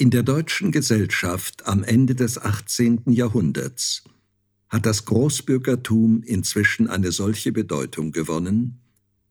In der deutschen Gesellschaft am Ende des 18. Jahrhunderts hat das Großbürgertum inzwischen eine solche Bedeutung gewonnen,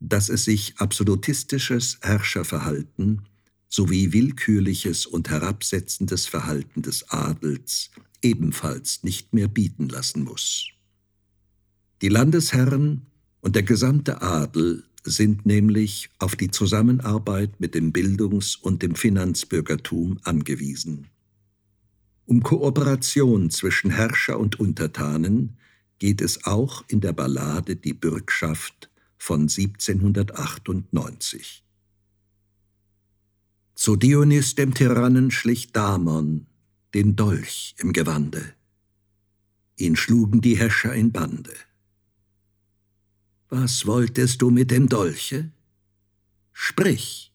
dass es sich absolutistisches Herrscherverhalten sowie willkürliches und herabsetzendes Verhalten des Adels ebenfalls nicht mehr bieten lassen muss. Die Landesherren und der gesamte Adel sind nämlich auf die Zusammenarbeit mit dem Bildungs- und dem Finanzbürgertum angewiesen. Um Kooperation zwischen Herrscher und Untertanen geht es auch in der Ballade Die Bürgschaft von 1798. Zu Dionys dem Tyrannen schlich Damon den Dolch im Gewande. Ihn schlugen die Herrscher in Bande. Was wolltest du mit dem Dolche? Sprich,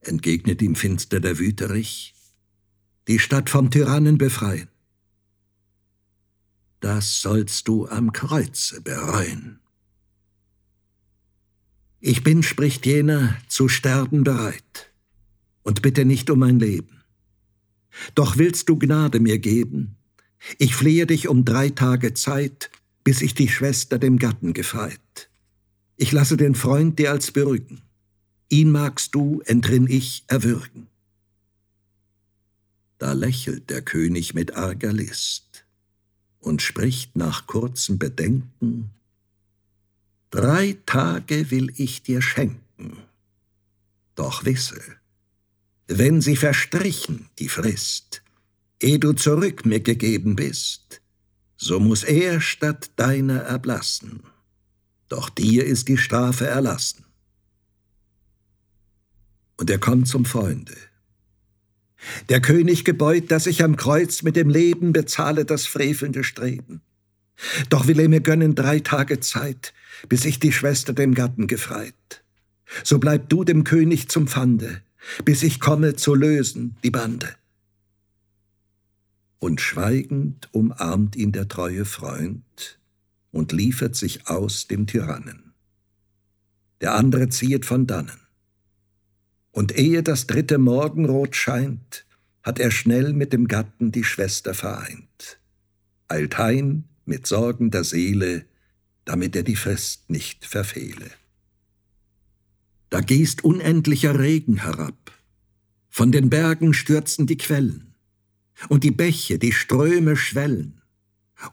entgegnet ihm finster der Wüterich, die Stadt vom Tyrannen befreien. Das sollst du am Kreuze bereuen. Ich bin, spricht jener, zu sterben bereit und bitte nicht um mein Leben. Doch willst du Gnade mir geben? Ich flehe dich um drei Tage Zeit, bis ich die Schwester dem Gatten gefeit. Ich lasse den Freund dir als berügen. Ihn magst du, entrinn ich, erwürgen. Da lächelt der König mit arger List und spricht nach kurzem Bedenken, Drei Tage will ich dir schenken, doch wisse, wenn sie verstrichen, die Frist, eh du zurück mir gegeben bist, so muss er statt deiner erblassen. Doch dir ist die Strafe erlassen. Und er kommt zum Freunde. Der König gebeut, dass ich am Kreuz mit dem Leben bezahle das frevelnde Streben. Doch will er mir gönnen drei Tage Zeit, bis ich die Schwester dem Gatten gefreit. So bleib du dem König zum Pfande, bis ich komme zu lösen die Bande und schweigend umarmt ihn der treue Freund und liefert sich aus dem Tyrannen. Der andere ziehet von dannen. Und ehe das dritte Morgenrot scheint, hat er schnell mit dem Gatten die Schwester vereint, eilt heim mit sorgender Seele, damit er die Frist nicht verfehle. Da gießt unendlicher Regen herab, von den Bergen stürzen die Quellen, und die Bäche, die Ströme schwellen.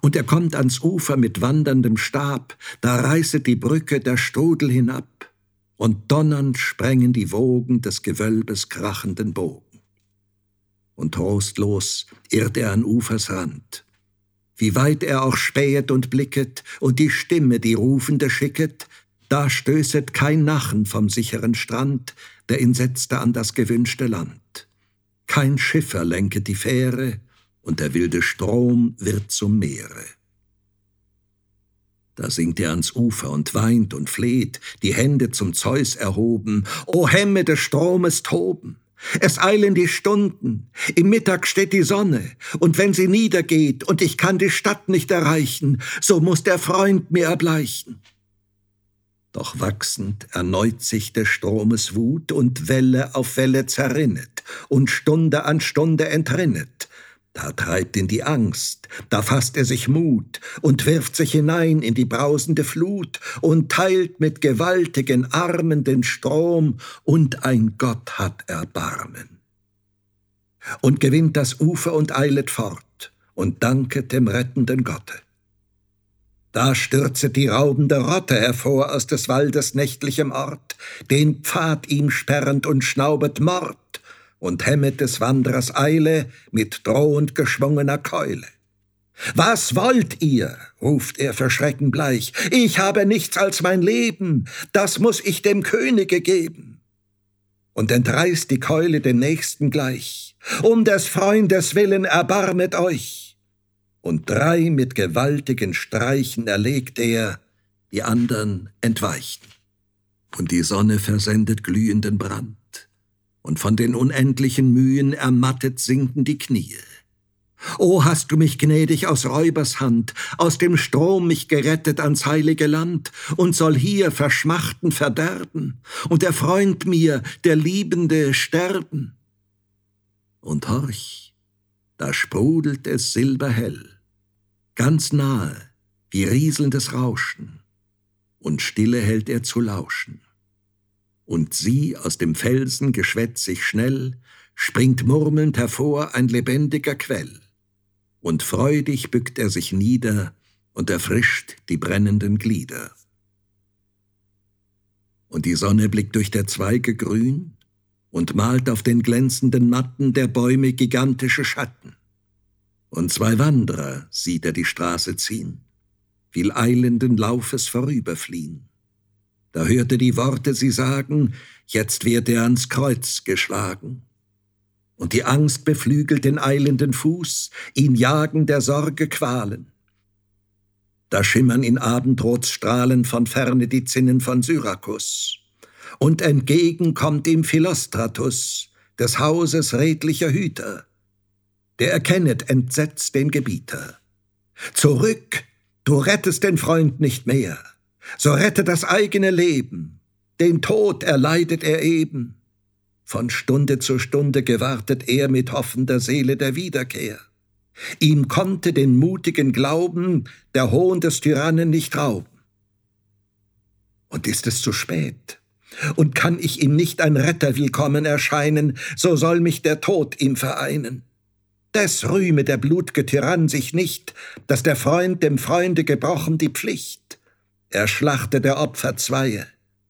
Und er kommt ans Ufer mit wanderndem Stab, da reißet die Brücke der Strudel hinab, und donnernd sprengen die Wogen des Gewölbes krachenden Bogen. Und trostlos irrt er an Ufers Rand. Wie weit er auch spähet und blicket und die Stimme, die Rufende schicket, da stößet kein Nachen vom sicheren Strand, der ihn setzte an das gewünschte Land. Kein Schiffer lenket die Fähre, und der wilde Strom wird zum Meere. Da sinkt er ans Ufer und weint und fleht, die Hände zum Zeus erhoben. O Hemme des Stromes toben! Es eilen die Stunden, im Mittag steht die Sonne, und wenn sie niedergeht und ich kann die Stadt nicht erreichen, so muss der Freund mir erbleichen. Doch wachsend erneut sich des Stromes Wut und Welle auf Welle zerrinnet und Stunde an Stunde entrinnet. Da treibt ihn die Angst, da fasst er sich Mut und wirft sich hinein in die brausende Flut und teilt mit gewaltigen Armen den Strom und ein Gott hat Erbarmen. Und gewinnt das Ufer und eilet fort und danket dem rettenden Gotte. Da stürzet die raubende Rotte hervor aus des Waldes nächtlichem Ort, den Pfad ihm sperrend und schnaubet Mord und hemmet des Wanderers Eile mit drohend geschwungener Keule. Was wollt ihr? ruft er für Schrecken bleich. Ich habe nichts als mein Leben, das muss ich dem Könige geben. Und entreißt die Keule den Nächsten gleich. Um des Freundes willen erbarmet euch und drei mit gewaltigen Streichen erlegt er, die andern entweichen. Und die Sonne versendet glühenden Brand, und von den unendlichen Mühen ermattet sinken die Knie. O hast du mich gnädig aus Räubers Hand, aus dem Strom mich gerettet ans heilige Land, und soll hier verschmachten verderben, und der Freund mir, der Liebende, sterben. Und horch, da sprudelt es silberhell, ganz nahe, wie rieselndes Rauschen, und stille hält er zu lauschen. Und sie aus dem Felsen geschwätzig schnell, springt murmelnd hervor ein lebendiger Quell, und freudig bückt er sich nieder und erfrischt die brennenden Glieder. Und die Sonne blickt durch der Zweige grün und malt auf den glänzenden Matten der Bäume gigantische Schatten. Und zwei Wanderer sieht er die Straße ziehen, will eilenden Laufes vorüberfliehen. Da hörte die Worte sie sagen, jetzt wird er ans Kreuz geschlagen. Und die Angst beflügelt den eilenden Fuß, ihn jagen der Sorge Qualen. Da schimmern in Abendrotsstrahlen von ferne die Zinnen von Syrakus und entgegen kommt ihm Philostratus, des Hauses redlicher Hüter. Der erkennet entsetzt den Gebieter. Zurück, du rettest den Freund nicht mehr, so rette das eigene Leben, den Tod erleidet er eben. Von Stunde zu Stunde gewartet er mit hoffender Seele der Wiederkehr. Ihm konnte den mutigen Glauben der Hohn des Tyrannen nicht rauben. Und ist es zu spät? Und kann ich ihm nicht ein Retter willkommen erscheinen, so soll mich der Tod ihm vereinen. Des rühme der blutge Tyrann sich nicht, dass der Freund dem Freunde gebrochen die Pflicht. Er schlachte der Opfer zweie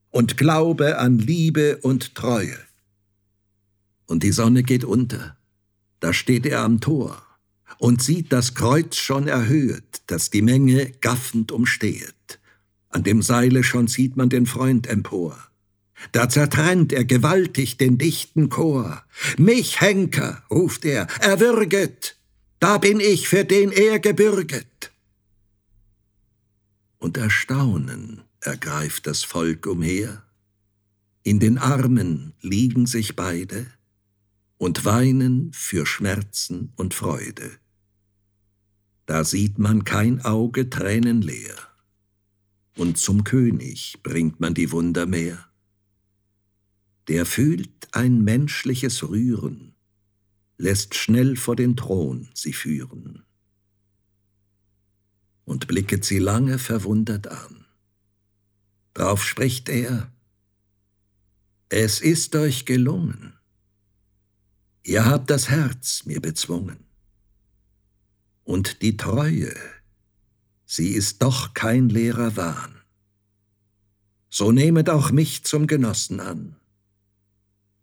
und glaube an Liebe und Treue. Und die Sonne geht unter, da steht er am Tor und sieht das Kreuz schon erhöht, das die Menge gaffend umstehet. An dem Seile schon sieht man den Freund empor da zertrennt er gewaltig den dichten Chor. Mich, Henker, ruft er, erwürget, da bin ich, für den er gebürget. Und Erstaunen ergreift das Volk umher. In den Armen liegen sich beide und weinen für Schmerzen und Freude. Da sieht man kein Auge tränenleer, und zum König bringt man die Wunder mehr der fühlt ein menschliches Rühren, lässt schnell vor den Thron sie führen und blicket sie lange verwundert an. Drauf spricht er, es ist euch gelungen, ihr habt das Herz mir bezwungen, und die Treue, sie ist doch kein leerer Wahn. So nehmet auch mich zum Genossen an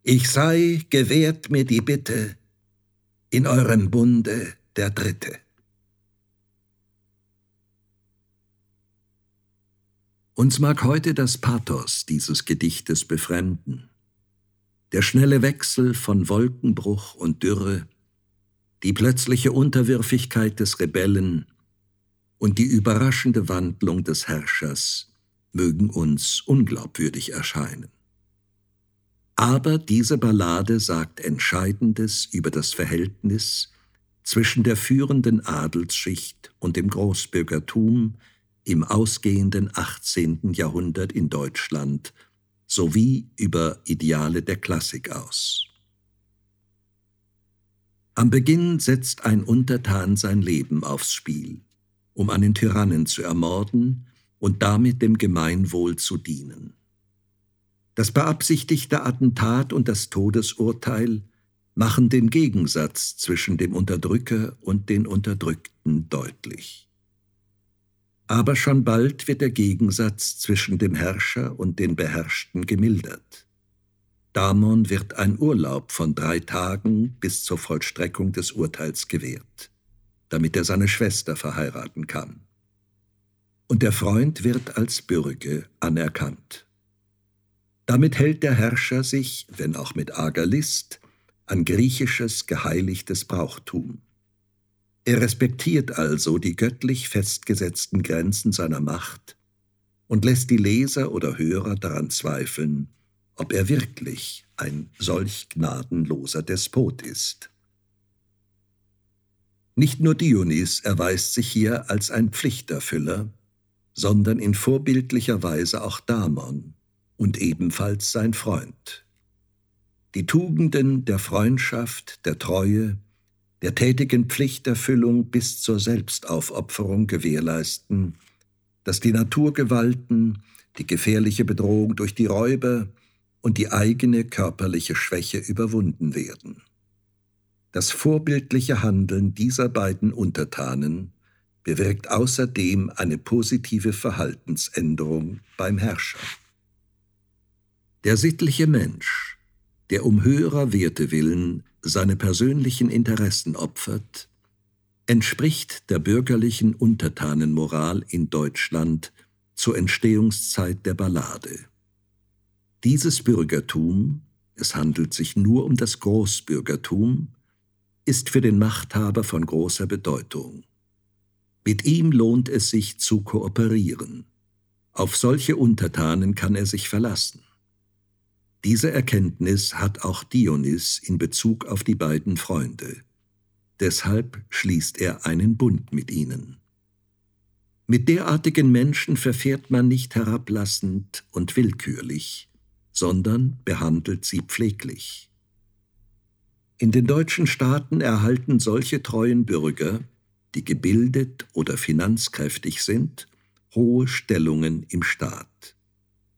ich sei, gewährt mir die Bitte, in eurem Bunde der Dritte. Uns mag heute das Pathos dieses Gedichtes befremden. Der schnelle Wechsel von Wolkenbruch und Dürre, die plötzliche Unterwürfigkeit des Rebellen und die überraschende Wandlung des Herrschers mögen uns unglaubwürdig erscheinen. Aber diese Ballade sagt Entscheidendes über das Verhältnis zwischen der führenden Adelsschicht und dem Großbürgertum im ausgehenden 18. Jahrhundert in Deutschland sowie über Ideale der Klassik aus. Am Beginn setzt ein Untertan sein Leben aufs Spiel, um einen Tyrannen zu ermorden und damit dem Gemeinwohl zu dienen. Das beabsichtigte Attentat und das Todesurteil machen den Gegensatz zwischen dem Unterdrücker und den Unterdrückten deutlich. Aber schon bald wird der Gegensatz zwischen dem Herrscher und den Beherrschten gemildert. Damon wird ein Urlaub von drei Tagen bis zur Vollstreckung des Urteils gewährt, damit er seine Schwester verheiraten kann. Und der Freund wird als Bürge anerkannt. Damit hält der Herrscher sich, wenn auch mit arger List, an griechisches geheiligtes Brauchtum. Er respektiert also die göttlich festgesetzten Grenzen seiner Macht und lässt die Leser oder Hörer daran zweifeln, ob er wirklich ein solch gnadenloser Despot ist. Nicht nur Dionys erweist sich hier als ein Pflichterfüller, sondern in vorbildlicher Weise auch Damon, und ebenfalls sein Freund. die Tugenden der Freundschaft, der Treue, der tätigen Pflichterfüllung bis zur Selbstaufopferung gewährleisten, dass die Naturgewalten, die gefährliche Bedrohung durch die Räuber und die eigene körperliche Schwäche überwunden werden. Das vorbildliche Handeln dieser beiden Untertanen bewirkt außerdem eine positive Verhaltensänderung beim Herrscher. Der sittliche Mensch, der um höherer Werte willen seine persönlichen Interessen opfert, entspricht der bürgerlichen Untertanenmoral in Deutschland zur Entstehungszeit der Ballade. Dieses Bürgertum, es handelt sich nur um das Großbürgertum, ist für den Machthaber von großer Bedeutung. Mit ihm lohnt es sich zu kooperieren. Auf solche Untertanen kann er sich verlassen. Diese Erkenntnis hat auch Dionys in Bezug auf die beiden Freunde. Deshalb schließt er einen Bund mit ihnen. Mit derartigen Menschen verfährt man nicht herablassend und willkürlich, sondern behandelt sie pfleglich. In den deutschen Staaten erhalten solche treuen Bürger, die gebildet oder finanzkräftig sind, hohe Stellungen im Staat.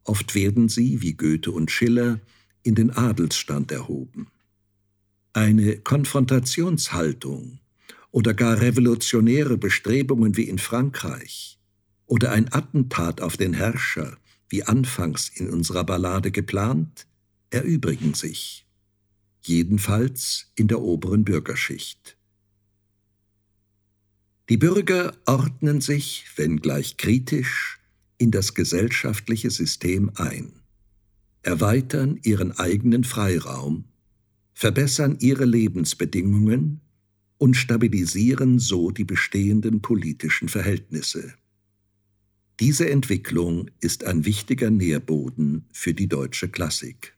Oft werden sie, wie Goethe und Schiller, in den Adelsstand erhoben. Eine Konfrontationshaltung oder gar revolutionäre Bestrebungen wie in Frankreich oder ein Attentat auf den Herrscher, wie anfangs in unserer Ballade geplant, erübrigen sich, jedenfalls in der oberen Bürgerschicht. Die Bürger ordnen sich, wenngleich kritisch, in das gesellschaftliche System ein, erweitern ihren eigenen Freiraum, verbessern ihre Lebensbedingungen und stabilisieren so die bestehenden politischen Verhältnisse. Diese Entwicklung ist ein wichtiger Nährboden für die deutsche Klassik.